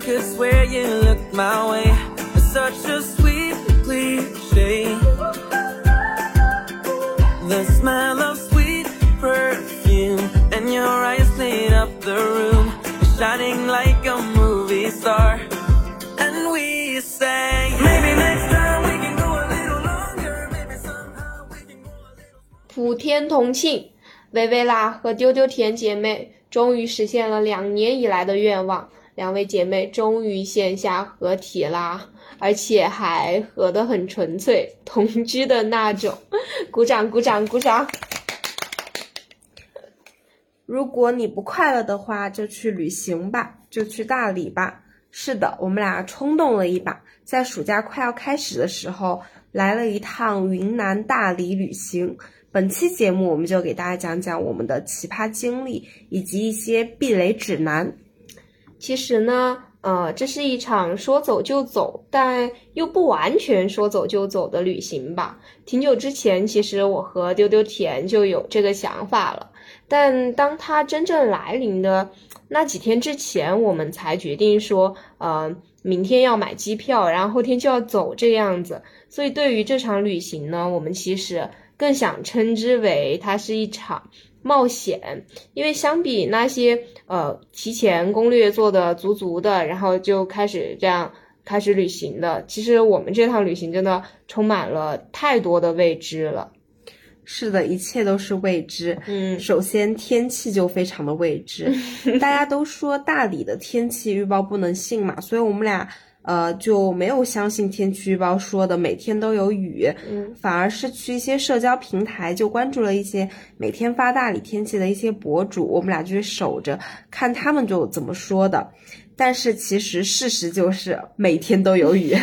Could swear you looked my way. is such a sweet cliche. The smell of sweet perfume and your eyes lit up the room, shining like a movie star. And we sang, maybe next time we can go a little longer. Maybe somehow we can go a little. 普天同庆，薇薇啦和丢丢甜姐妹终于实现了两年以来的愿望，两位姐妹终于线下合体啦，而且还合得很纯粹，同居的那种。鼓掌，鼓掌，鼓掌！如果你不快乐的话，就去旅行吧，就去大理吧。是的，我们俩冲动了一把，在暑假快要开始的时候，来了一趟云南大理旅行。本期节目，我们就给大家讲讲我们的奇葩经历，以及一些避雷指南。其实呢，呃，这是一场说走就走，但又不完全说走就走的旅行吧。挺久之前，其实我和丢丢甜就有这个想法了，但当它真正来临的那几天之前，我们才决定说，呃，明天要买机票，然后后天就要走这样子。所以对于这场旅行呢，我们其实更想称之为它是一场。冒险，因为相比那些呃提前攻略做的足足的，然后就开始这样开始旅行的，其实我们这趟旅行真的充满了太多的未知了。是的，一切都是未知。嗯首先天气就非常的未知，大家都说大理的天气预报不能信嘛，所以我们俩呃就没有相信天气预报说的每天都有雨，嗯。反而是去一些社交平台就关注了一些每天发大理天气的一些博主，我们俩就是守着看他们就怎么说的。但是其实事实就是每天都有雨，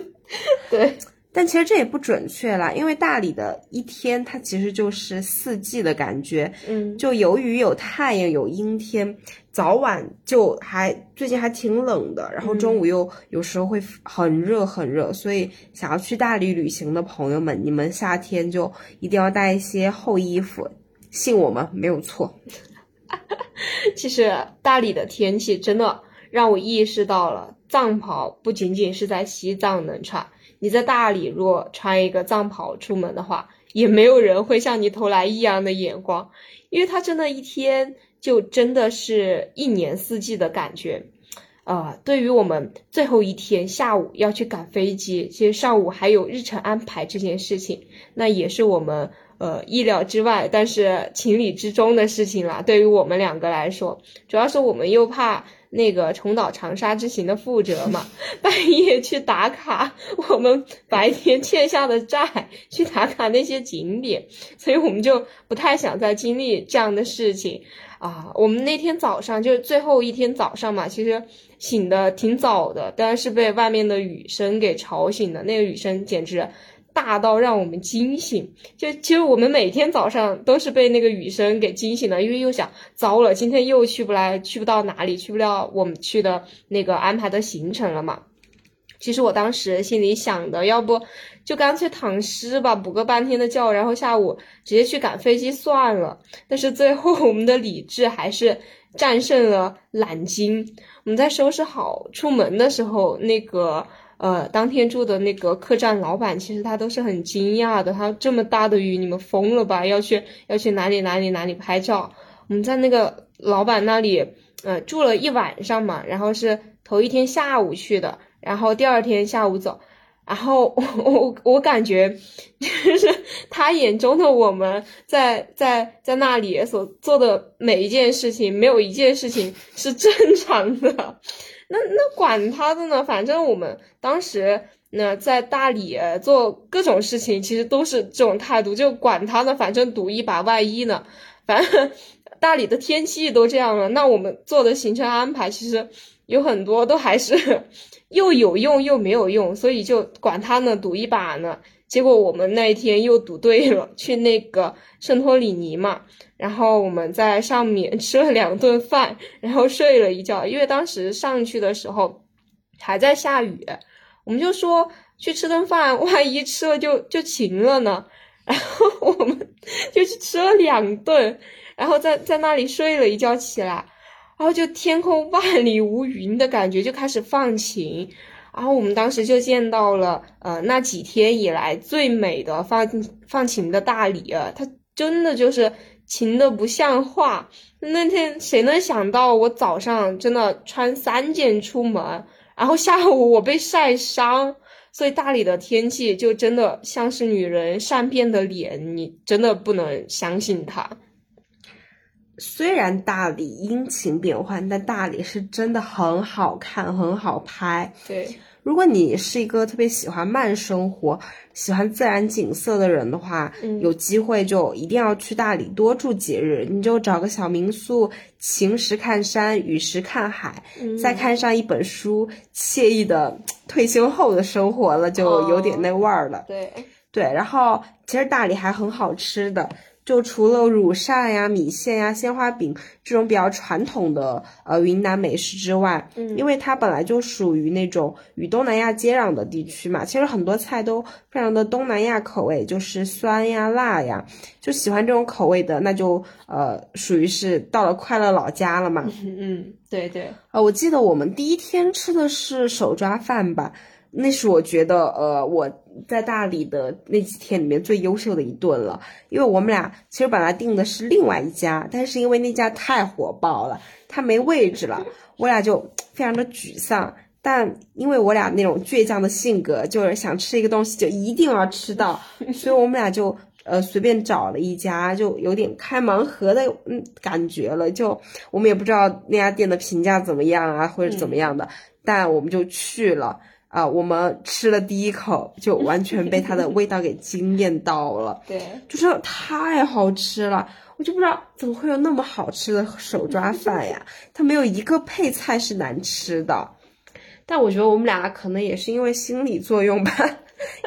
对，但其实这也不准确啦，因为大理的一天它其实就是四季的感觉，嗯就有雨有太阳有阴天，早晚就还最近还挺冷的，然后中午又有时候会很热很热，所以想要去大理旅行的朋友们，你们夏天就一定要带一些厚衣服，信我们没有错。其实大理的天气真的让我意识到了，藏袍不仅仅是在西藏能穿，你在大理如果穿一个藏袍出门的话，也没有人会向你投来异样的眼光，因为它真的一天就真的是一年四季的感觉。呃，对于我们最后一天下午要去赶飞机，其实上午还有日程安排这件事情，那也是我们呃意料之外，但是情理之中的事情啦。对于我们两个来说，主要是我们又怕那个重蹈长沙之行的覆辙嘛，半夜去打卡我们白天欠下的债，去打卡那些景点，所以我们就不太想再经历这样的事情。啊，我们那天早上就最后一天早上嘛，其实醒的挺早的，但是被外面的雨声给吵醒的。那个雨声简直大到让我们惊醒。就其实我们每天早上都是被那个雨声给惊醒的，因为又想糟了，今天又去不来，去不到哪里，去不了我们去的那个安排的行程了嘛。其实我当时心里想的，要不就干脆躺尸吧，补个半天的觉，然后下午直接去赶飞机算了。但是最后我们的理智还是战胜了懒筋。我们在收拾好出门的时候，那个呃当天住的那个客栈老板，其实他都是很惊讶的。他这么大的雨，你们疯了吧？要去要去哪里哪里哪里拍照？我们在那个老板那里呃住了一晚上嘛，然后是头一天下午去的。然后第二天下午走，然后我我我感觉就是他眼中的我们在在在那里所做的每一件事情，没有一件事情是正常的。那那管他的呢，反正我们当时那在大理做各种事情，其实都是这种态度，就管他呢，反正赌一把，万一呢，反正大理的天气都这样了，那我们做的行程安排其实有很多都还是。又有用又没有用，所以就管他呢，赌一把呢。结果我们那一天又赌对了，去那个圣托里尼嘛，然后我们在上面吃了两顿饭，然后睡了一觉。因为当时上去的时候还在下雨，我们就说去吃顿饭，万一吃了就就晴了呢。然后我们就去吃了两顿，然后在在那里睡了一觉起来。然后就天空万里无云的感觉，就开始放晴。然后我们当时就见到了，呃，那几天以来最美的放放晴的大理，它真的就是晴的不像话。那天谁能想到，我早上真的穿三件出门，然后下午我被晒伤。所以大理的天气就真的像是女人善变的脸，你真的不能相信它。虽然大理阴晴变幻，但大理是真的很好看，很好拍。对，如果你是一个特别喜欢慢生活、喜欢自然景色的人的话，嗯有机会就一定要去大理多住几日。你就找个小民宿，晴时看山，雨时看海，嗯再看上一本书，惬意的退休后的生活了，就有点那味儿了。对，对，然后其实大理还很好吃的，就除了乳扇呀、米线呀、鲜花饼这种比较传统的呃云南美食之外，嗯因为它本来就属于那种与东南亚接壤的地区嘛，其实很多菜都非常的东南亚口味，就是酸呀、辣呀，就喜欢这种口味的，那就呃属于是到了快乐老家了嘛。嗯 嗯，对对，呃，我记得我们第一天吃的是手抓饭吧，那是我觉得呃我在大理的那几天里面最优秀的一顿了，因为我们俩其实本来订的是另外一家，但是因为那家太火爆了，它没位置了，我俩就非常的沮丧。但因为我俩那种倔强的性格，就是想吃一个东西就一定要吃到，所以我们俩就呃随便找了一家，就有点开盲盒的嗯感觉了。就我们也不知道那家店的评价怎么样啊，或者怎么样的，但我们就去了。啊、我们吃了第一口，就完全被它的味道给惊艳到了。对，就是太好吃了，我就不知道怎么会有那么好吃的手抓饭呀？它没有一个配菜是难吃的。但我觉得我们俩可能也是因为心理作用吧，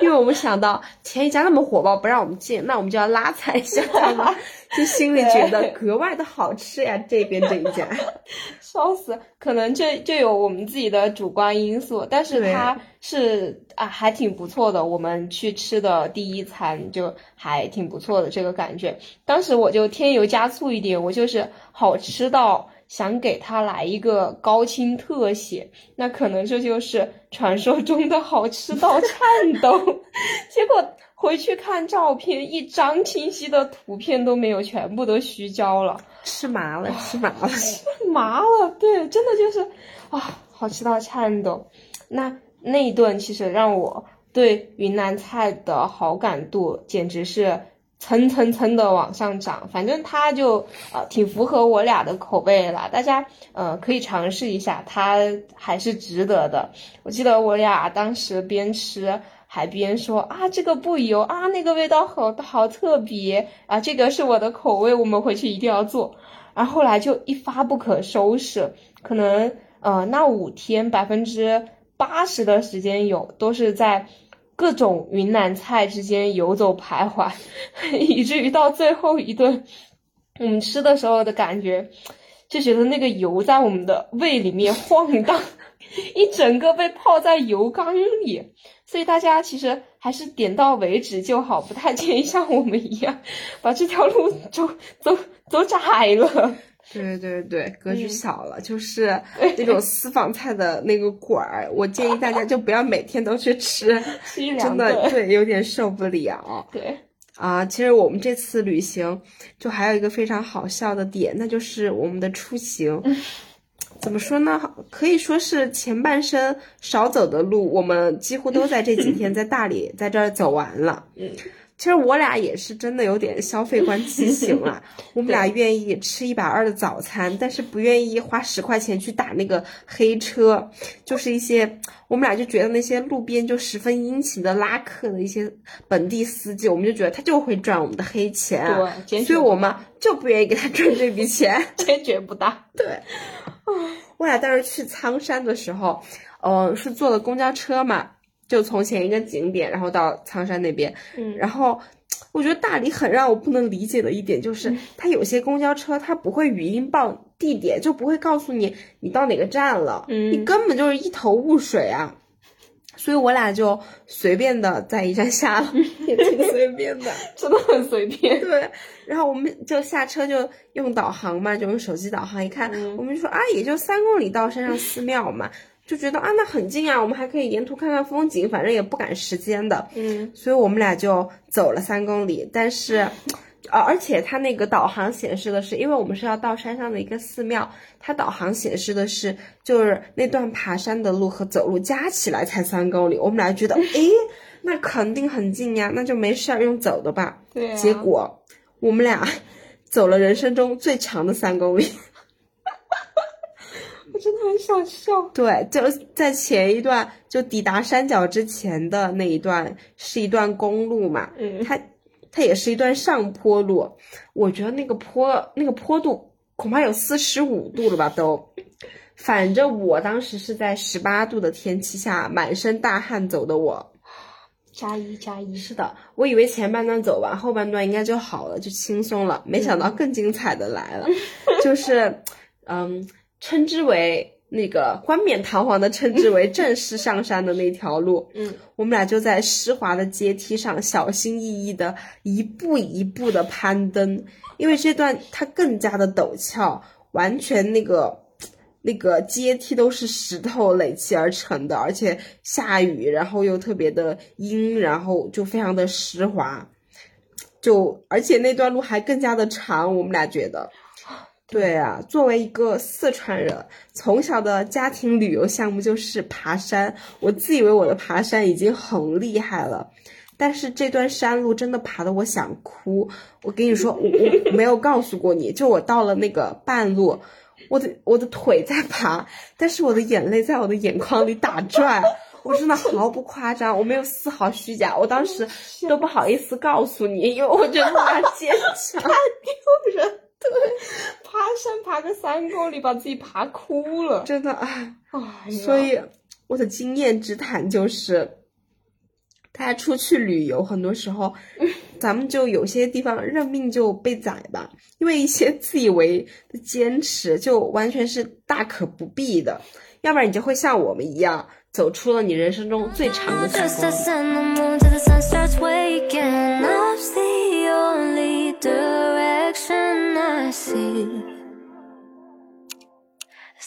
因为我们想到前一家那么火爆，不让我们进，那我们就要拉踩一下他们，就心里觉得格外的好吃呀。这边这一家，笑死，可能这就有我们自己的主观因素，但是它是啊还挺不错的。我们去吃的第一餐就还挺不错的这个感觉。当时我就添油加醋一点，我就是好吃到想给它来一个高清特写，那可能这就是传说中的好吃到颤抖。结果回去看照片，一张清晰的图片都没有，全部都虚焦了。吃麻了，吃麻了。吃麻了，对，真的就是啊，好吃到颤抖。那那一顿其实让我对云南菜的好感度简直是蹭蹭蹭的往上涨。反正它就呃挺符合我俩的口味啦，大家呃可以尝试一下，它还是值得的。我记得我俩当时边吃。还边说啊，这个不油啊，那个味道好好特别啊，这个是我的口味，我们回去一定要做。然后后来就一发不可收拾，可能呃那五天百分之八十的时间有都是在各种云南菜之间游走徘徊，以至于到最后一顿我们吃的时候的感觉，就觉得那个油在我们的胃里面晃荡，一整个被泡在油缸里。所以大家其实还是点到为止就好，不太建议像我们一样把这条路走走走窄了。对对对，格局嗯小了，就是那种 私房菜的那个馆儿，我建议大家就不要每天都去吃，真的，对有点受不了。对，啊，其实我们这次旅行就还有一个非常好笑的点，那就是我们的出行。怎么说呢？可以说是前半生少走的路，我们几乎都在这几天在大理在这儿走完了。嗯，其实我俩也是真的有点消费观畸形了。我们俩愿意吃一百二的早餐，但是不愿意花十块钱去打那个黑车，就是一些我们俩就觉得那些路边就十分殷勤的拉客的一些本地司机，我们就觉得他就会赚我们的黑钱啊，对所以我们就不愿意给他赚这笔钱。坚决不打。对，我俩当时去苍山的时候，呃，是坐的公交车嘛，就从前一个景点，然后到苍山那边，嗯然后。我觉得大理很让我不能理解的一点就是，它有些公交车它不会语音报地点，就不会告诉你你到哪个站了，嗯你根本就是一头雾水啊。所以我俩就随便的在一站下了，也挺随便的。真的很随便。对，然后我们就下车就用导航嘛，就用手机导航一看，嗯我们就说啊，也就三公里到山上寺庙嘛，就觉得啊那很近啊，我们还可以沿途看看风景，反正也不赶时间的。嗯，所以我们俩就走了三公里，但是，呃，而且它那个导航显示的是，因为我们是要到山上的一个寺庙，它导航显示的是就是那段爬山的路和走路加起来才三公里，我们俩觉得，诶，那肯定很近呀，那就没事儿用走的吧。对啊。结果我们俩走了人生中最长的三公里。我真的很想笑。对，就在前一段，就抵达山脚之前的那一段是一段公路嘛，嗯它它也是一段上坡路，我觉得那个坡那个坡度恐怕有四十五度了吧都。反正我当时是在十八度的天气下，满身大汗走的我。加一加一。是的，我以为前半段走完，后半段应该就好了，就轻松了。没想到更精彩的来了，就是，嗯，称之为那个冠冕堂皇的称之为 正式上山的那条路。嗯，我们俩就在湿滑的阶梯上小心翼翼的一步一步的攀登，因为这段它更加的陡峭，完全那个。那个阶梯都是石头垒砌而成的，而且下雨，然后又特别的阴，然后就非常的湿滑，就而且那段路还更加的长，我们俩觉得。对啊，作为一个四川人，从小的家庭旅游项目就是爬山。我自以为我的爬山已经很厉害了，但是这段山路真的爬得我想哭。我跟你说，我我 没有告诉过你，就我到了那个半路，我的我的腿在爬，但是我的眼泪在我的眼眶里打转。我真的毫不夸张，我没有丝毫虚假。我当时都不好意思告诉你，因为我觉得我要坚强。丢人。对，爬山爬个三公里，把自己爬哭了。真的。啊，哎呀，所以我的经验之谈就是，大家出去旅游，很多时候，咱们就有些地方认命就被宰吧，因为一些自以为的坚持，就完全是大可不必的，要不然你就会像我们一样，走出了你人生中最长的三 Just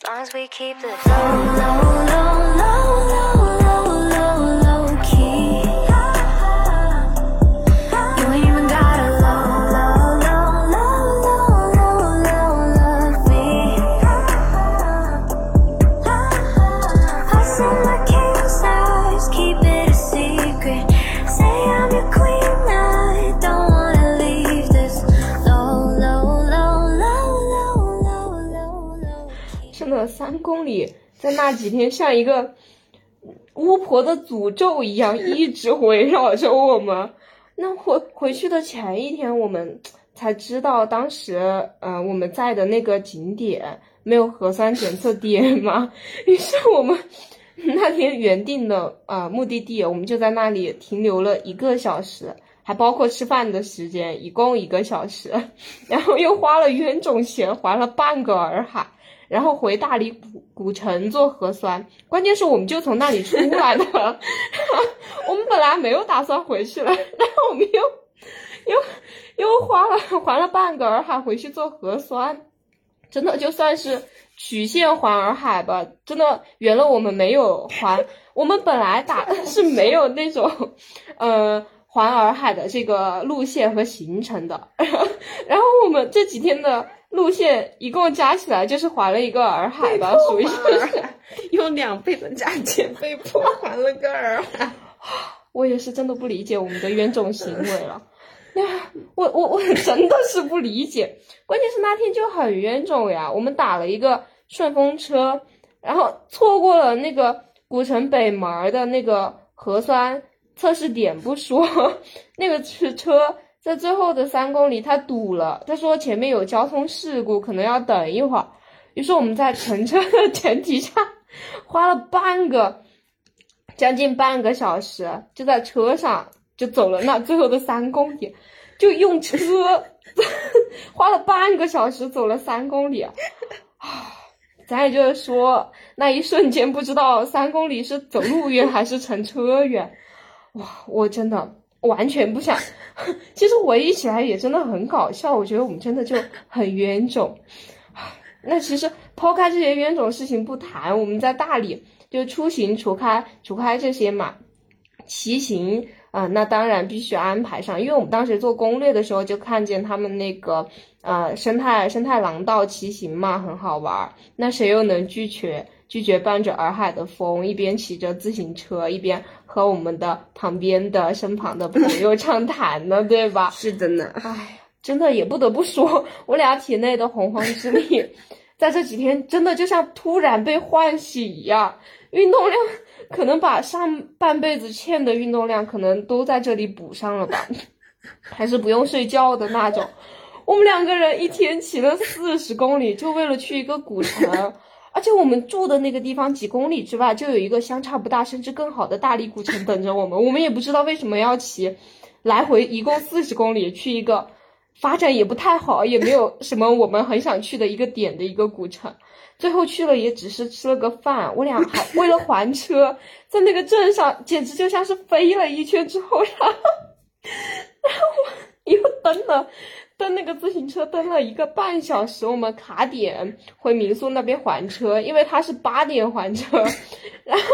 as we keep low, low, low, low, low, 真的三公里，在那几天像一个巫婆的诅咒一样，一直围绕着我们。那回回去的前一天，我们才知道，当时呃我们在的那个景点没有核酸检测点嘛，于是我们那天原定的呃目的地，我们就在那里停留了一个小时，还包括吃饭的时间，一共一个小时，然后又花了冤种钱，还了半个洱海。然后回大理古古城做核酸，关键是我们就从那里出来的，我们本来没有打算回去了，然后我们又又又花了还了半个洱海回去做核酸，真的就算是曲线环洱海吧，真的圆了我们没有环，我们本来打 是没有那种，呃。环洱海的这个路线和行程的，然后我们这几天的路线一共加起来就是环了一个洱海吧，属于是。用两倍的价钱被迫还了个洱海。我也是真的不理解我们的冤种行为了。呀，我我我真的是不理解，关键是那天就很冤种呀。我们打了一个顺风车，然后错过了那个古城北门的那个核酸测试点不说，那个车车在最后的三公里他堵了，他说前面有交通事故，可能要等一会儿。于是我们在乘车的前提下，花了半个将近半个小时，就在车上就走了那最后的三公里，就用车 花了半个小时走了三公里，啊，咱也就是说，那一瞬间不知道三公里是走路远还是乘车远，哇，我真的完全不想。其实回忆起来也真的很搞笑，我觉得我们真的就很冤种。那其实抛开这些冤种事情不谈，我们在大理就出行，除开除开这些嘛，骑行啊、那当然必须安排上，因为我们当时做攻略的时候就看见他们那个呃生态生态廊道骑行嘛，很好玩儿。那谁又能拒绝拒绝伴着洱海的风，一边骑着自行车，一边和我们的旁边的身旁的朋友畅谈呢，对吧？是的呢。哎呀，真的也不得不说，我俩体内的洪荒之力，在这几天真的就像突然被唤醒一样，运动量可能把上半辈子欠的运动量可能都在这里补上了吧，还是不用睡觉的那种。我们两个人一天骑了四十公里，就为了去一个古城。而且我们住的那个地方几公里之外，就有一个相差不大甚至更好的大理古城等着我们。我们也不知道为什么要骑，来回一共四十公里去一个发展也不太好，也没有什么我们很想去的一个点的一个古城。最后去了也只是吃了个饭，我俩还为了还车，在那个镇上简直就像是飞了一圈之后，然后，然后我又等了。蹬那个自行车蹬了一个半小时，我们卡点回民宿那边还车，因为他是八点还车，然后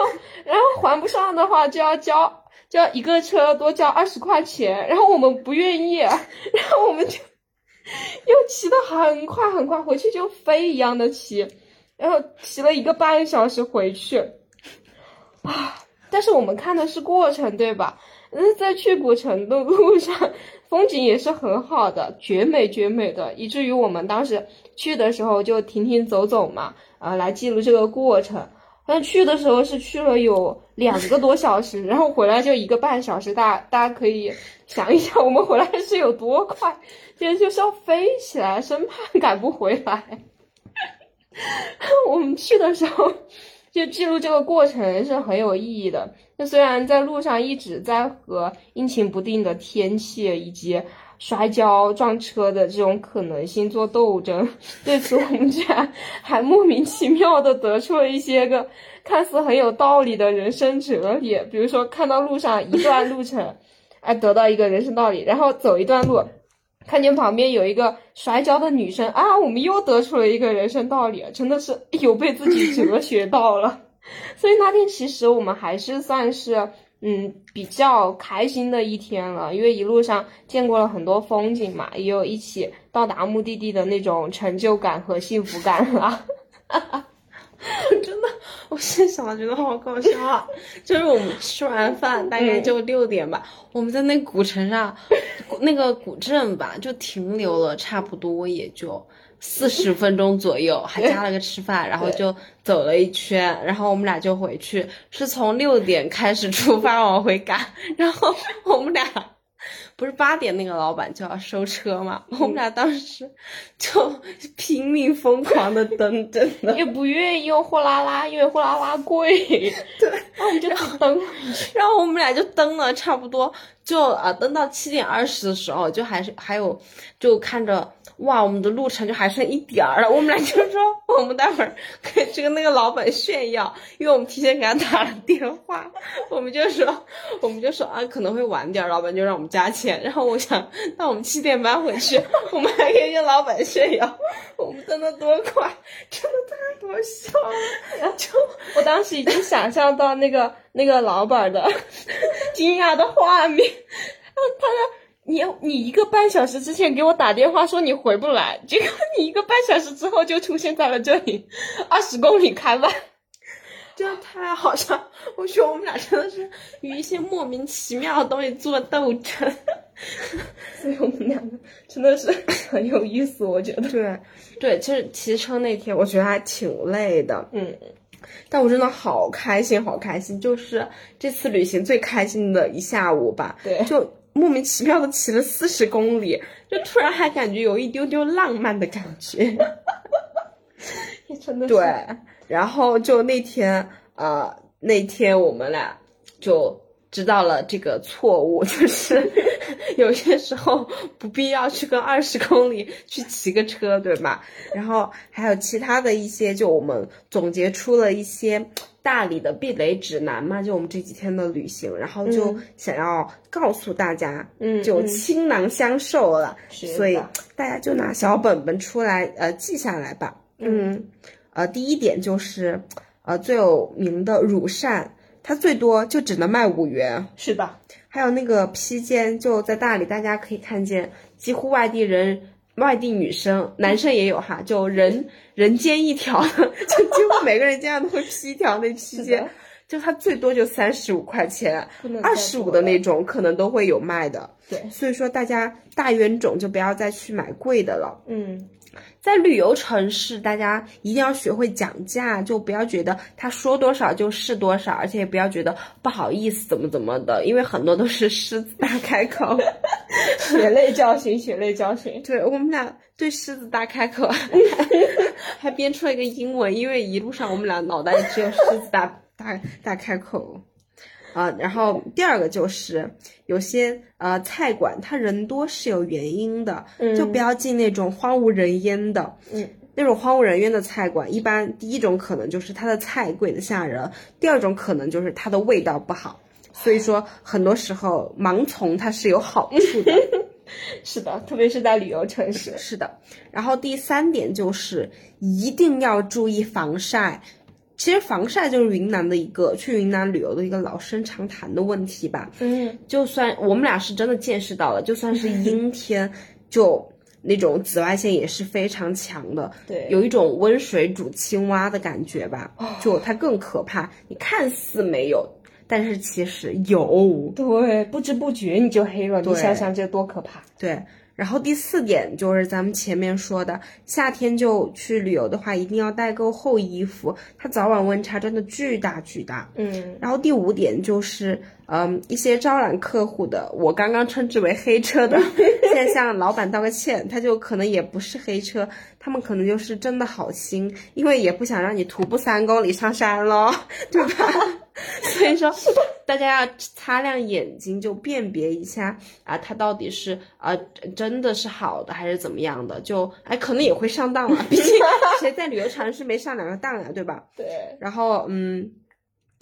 然后还不上的话就要交就要一个车多交二十块钱，然后我们不愿意，然后我们就又骑得很快很快，回去就飞一样的骑，然后骑了一个半小时回去，啊！但是我们看的是过程，对吧？嗯，在去古城的路上，风景也是很好的，绝美绝美的，以至于我们当时去的时候就停停走走嘛，啊，来记录这个过程。但去的时候是去了有两个多小时，然后回来就一个半小时，大大家可以想一想，我们回来是有多快，简直就是要飞起来，生怕赶不回来。我们去的时候。就记录这个过程是很有意义的。那虽然在路上一直在和阴晴不定的天气以及摔跤撞车的这种可能性做斗争，对此我们居然还莫名其妙的得出了一些个看似很有道理的人生哲理。比如说，看到路上一段路程，哎，得到一个人生道理，然后走一段路。看见旁边有一个摔跤的女生啊，我们又得出了一个人生道理，真的是有被自己哲学到了。所以那天其实我们还是算是嗯比较开心的一天了，因为一路上见过了很多风景嘛，也有一起到达目的地的那种成就感和幸福感啦。真的，我现在想了觉得好搞笑啊！就是我们吃完饭大概就六点吧，我们在那古城上，那个古镇吧，就停留了差不多也就四十分钟左右，还加了个吃饭，然后就走了一圈，然后我们俩就回去，是从六点开始出发往回赶，然后我们俩。不是八点那个老板就要收车嘛？我们俩当时就拼命疯狂的蹬，真的也不愿意用货拉拉，因为货拉拉贵。对，然后我们就蹬。然后我们俩就蹬了差不多，就啊蹬到七点二十的时候，就还是还有就看着哇，我们的路程就还剩一点儿了。我们俩就说，我们待会儿可以去跟那个老板炫耀，因为我们提前给他打了电话。我们就说，我们就说啊可能会晚点，老板就让我们加钱。然后我想，那我们七点半回去，我们还可以跟老板炫耀，我们真的多快，真的太多笑了。就我当时已经想象到那个那个老板的 惊讶的画面，然后他说。你你一个半小时之前给我打电话说你回不来，结果你一个半小时之后就出现在了这里，二十公里开外，真的太好笑！我觉得我们俩真的是与一些莫名其妙的东西做斗争，所以我们两个真的是 很有意思，我觉得。对对，其实骑车那天我觉得还挺累的，嗯，但我真的好开心，好开心，就是这次旅行最开心的一下午吧。对，就。莫名其妙的骑了四十公里，就突然还感觉有一丢丢浪漫的感觉，也真的对。然后就那天，呃，那天我们俩就知道了这个错误，就是有些时候不必要去跟二十公里去骑个车，对吧？然后还有其他的一些，就我们总结出了一些大理的避雷指南嘛，就我们这几天的旅行，然后就想要告诉大家，嗯就嗯。倾囊相授了，是所以大家就拿小本本出来，呃，记下来吧。嗯，呃，第一点就是，呃，最有名的乳扇，它最多就只能卖五元。是的，还有那个披肩，就在大理，大家可以看见，几乎外地人、外地女生、男生也有哈，就人人间一条，就几乎每个人家都会披一条那披肩，就它最多就三十五块钱二十五的那种可能都会有卖的。对，所以说大家大冤种就不要再去买贵的了。嗯，在旅游城市，大家一定要学会讲价，就不要觉得他说多少就是多少，而且也不要觉得不好意思怎么怎么的，因为很多都是狮子大开口。血泪教训，血泪教训。对我们俩对狮子大开口，还编出了一个英文，因为一路上我们俩脑袋里只有狮子大大大开口。啊、然后第二个就是有些呃菜馆它人多是有原因的，就不要进那种荒无人烟的。嗯，那种荒无人烟的菜馆，一般第一种可能就是它的菜贵的吓人，第二种可能就是它的味道不好。所以说，很多时候盲从它是有好处的。是的，特别是在旅游城市。是的，然后第三点就是一定要注意防晒。其实防晒就是云南的一个去云南旅游的一个老生常谈的问题吧。嗯，就算我们俩是真的见识到了，就算是阴天，就那种紫外线也是非常强的。对有一种温水煮青蛙的感觉吧，就它更可怕。你看似没有，但是其实有。对，不知不觉你就黑了，你想想这多可怕。对，然后第四点就是咱们前面说的，夏天就去旅游的话，一定要带够厚衣服，它早晚温差真的巨大巨大。嗯，然后第五点就是，嗯，一些招揽客户的，我刚刚称之为黑车的，现在向老板道个歉，他就可能也不是黑车，他们可能就是真的好心，因为也不想让你徒步三公里上山喽，对吧？所以说，大家要擦亮眼睛，就辨别一下啊，他到底是啊真的是好的还是怎么样的？就哎，可能也会上当嘛，毕竟谁在旅游城市没上两个当呀，对吧？对，然后嗯，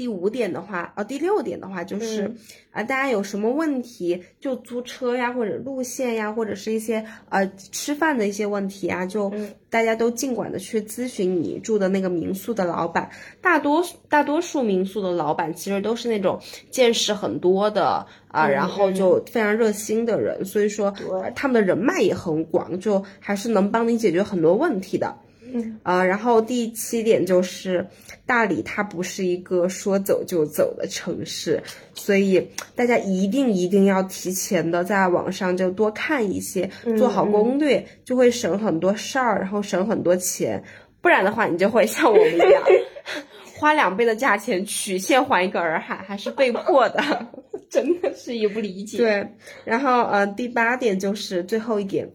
第五点的话，哦，第六点的话就是、嗯啊，大家有什么问题就租车呀，或者路线呀，或者是一些呃吃饭的一些问题啊，就嗯大家都尽管的去咨询你住的那个民宿的老板。大多大多数民宿的老板其实都是那种见识很多的啊、嗯然后就非常热心的人，所以说呃他们的人脉也很广，就还是能帮你解决很多问题的。嗯，呃，然后第七点就是大理它不是一个说走就走的城市，所以大家一定一定要提前的在网上就多看一些，做好攻略，就会省很多事儿，然后省很多钱。不然的话，你就会像我们一样，花两倍的价钱曲线还一个洱海，还是被迫的。真的是也不理解。对，然后呃，第八点就是最后一点，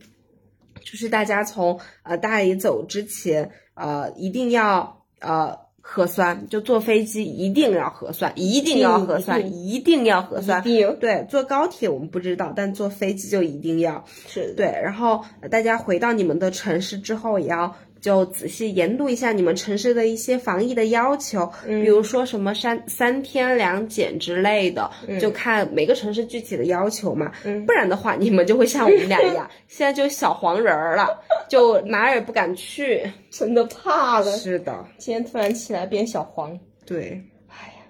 就是大家从呃大理走之前，呃，一定要呃核酸，就坐飞机一定要核酸，一定要核酸，一定要核酸。对，坐高铁我们不知道，但坐飞机就一定要。是，对，然后呃大家回到你们的城市之后，也要就仔细研读一下你们城市的一些防疫的要求，比如说什么三三天两检之类的，就看每个城市具体的要求嘛。不然的话，你们就会像我们俩一样，现在就小黄人儿了，就哪儿也不敢去。真的怕了。是的，今天突然起来变小黄。对，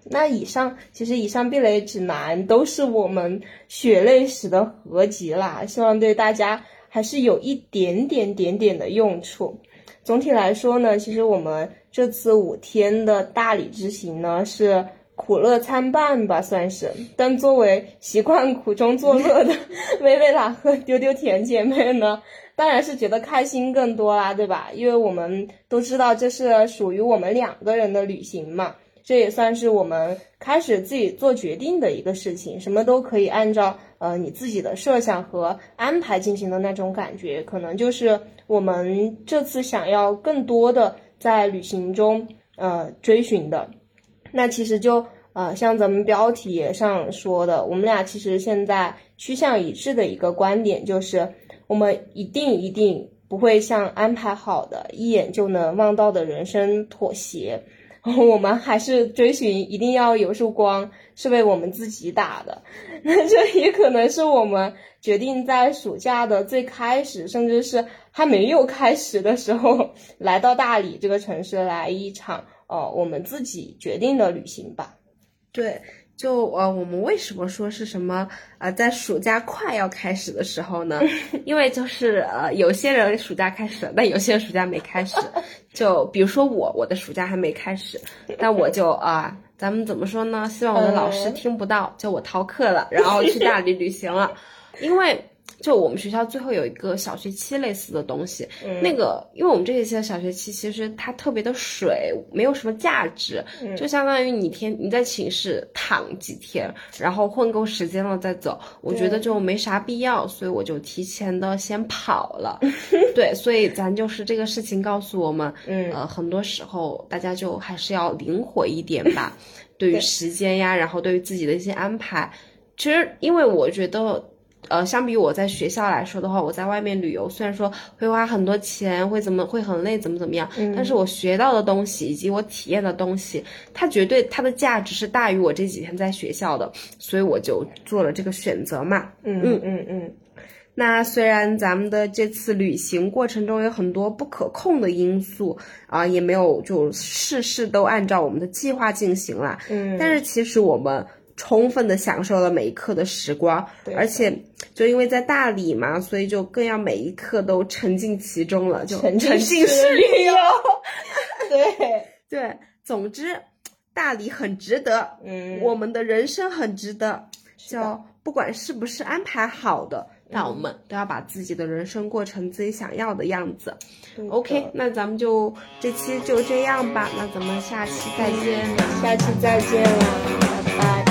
那以上其实以上避雷指南都是我们血泪史的合集啦，希望对大家还是有一点点点点的用处。总体来说呢，其实我们这次五天的大理之行呢是苦乐参半吧，算是。但作为习惯苦中作乐的薇薇拉和丢丢甜姐妹呢，当然是觉得开心更多啦，对吧？因为我们都知道这是属于我们两个人的旅行嘛。这也算是我们开始自己做决定的一个事情，什么都可以按照呃你自己的设想和安排进行的那种感觉，可能就是我们这次想要更多的在旅行中呃追寻的。那其实就呃，像咱们标题上说的，我们俩其实现在趋向一致的一个观点就是，我们一定一定不会向安排好的、一眼就能望到的人生妥协。我们还是追寻一定要有束光是为我们自己打的，那这也可能是我们决定在暑假的最开始，甚至是还没有开始的时候，来到大理这个城市来一场呃我们自己决定的旅行吧。对，就呃，我们为什么说是什么呃，在暑假快要开始的时候呢？因为就是呃，有些人暑假开始了，但有些人暑假没开始。就比如说我，我的暑假还没开始，但我就啊、咱们怎么说呢？希望我的老师嗯听不到，就我逃课了，然后去大理旅行了，因为。就我们学校最后有一个小学期类似的东西，嗯。那个因为我们这一期的小学期其实它特别的水，没有什么价值，嗯。就相当于你天你在寝室躺几天，然后混够时间了再走，我觉得就没啥必要，所以我就提前的先跑了。对，所以咱就是这个事情告诉我们，嗯。呃，很多时候大家就还是要灵活一点吧，对于时间呀，然后对于自己的一些安排。其实，因为我觉得，呃，相比我在学校来说的话，我在外面旅游，虽然说会花很多钱，会怎么会很累，怎么怎么样，但是我学到的东西以及我体验的东西，它绝对它的价值是大于我这几天在学校的，所以我就做了这个选择嘛。嗯嗯嗯嗯，那虽然咱们的这次旅行过程中有很多不可控的因素啊、也没有就事事都按照我们的计划进行啦，嗯但是其实我们充分的享受了每一刻的时光，对而且就因为在大理嘛，所以就更要每一刻都沉浸其中了，就沉浸浸式式旅游，对，对，总之大理很值得，嗯，我们的人生很值得，就不管是不是安排好的，那我们都要把自己的人生过成自己想要的样子。OK，那咱们就这期就这样吧，那咱们下期再见。下期再见了，拜拜。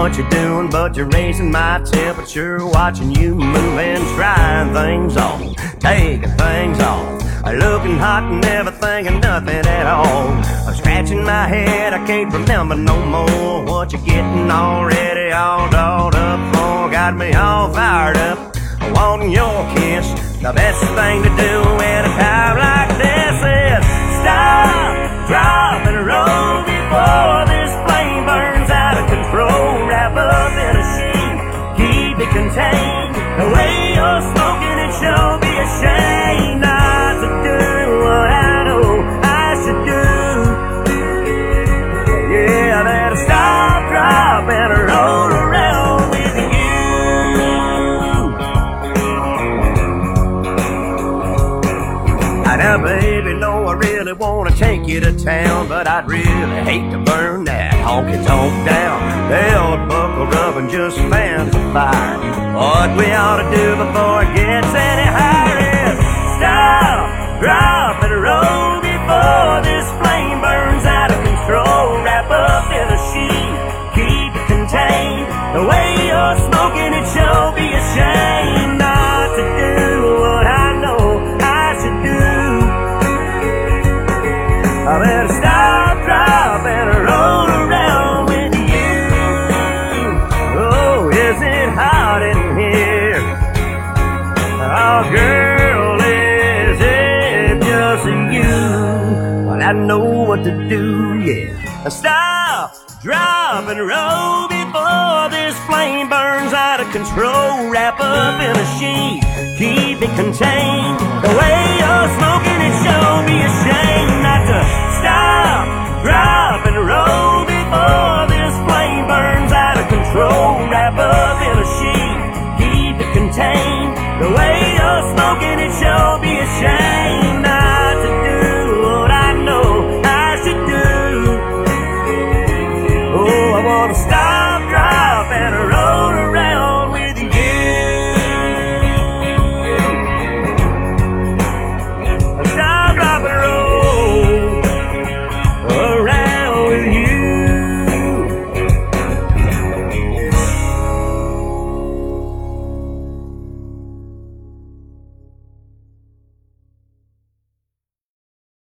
What you're doing, but you're raising my temperature. Watching you moving, trying things on, taking things off. Looking hot and never thinking nothing at all. I'm scratching my head, I can't remember no more. What you're getting already all dolled up for. Got me all fired up, wanting your kiss. The best thing to do at a time like this is stop, drop, and roll before Wrap up in a sheet, keep it contained. The way you're smoking it sure be a shame not to do what I know I should do. Yeah, I better stop, drop, and roll around with you. I know, baby, no, I really wanna take you to town, but I'd really hate to burn that honky tonk down. Hell, buckle up and just fan the fire. What we ought to do before it gets any higher is stop, drop, and roll before this flame burns out of control. Wrap up in a sheet, keep it contained. The way you're smoking, it sure be a shame I better stop, drop, and roll around with you. Oh, is it hot in here? Oh, girl, is it just you? Well, I know what to do, yeah. Stop, drop, and roll before this flame burns out of control. Wrap up in a sheet, keep it contained. The way you're smoking, it sure be a shame not to stop, drop, and roll before this flame burns out of control. Wrap up in a sheet, keep it contained. The way you're smoking, it shame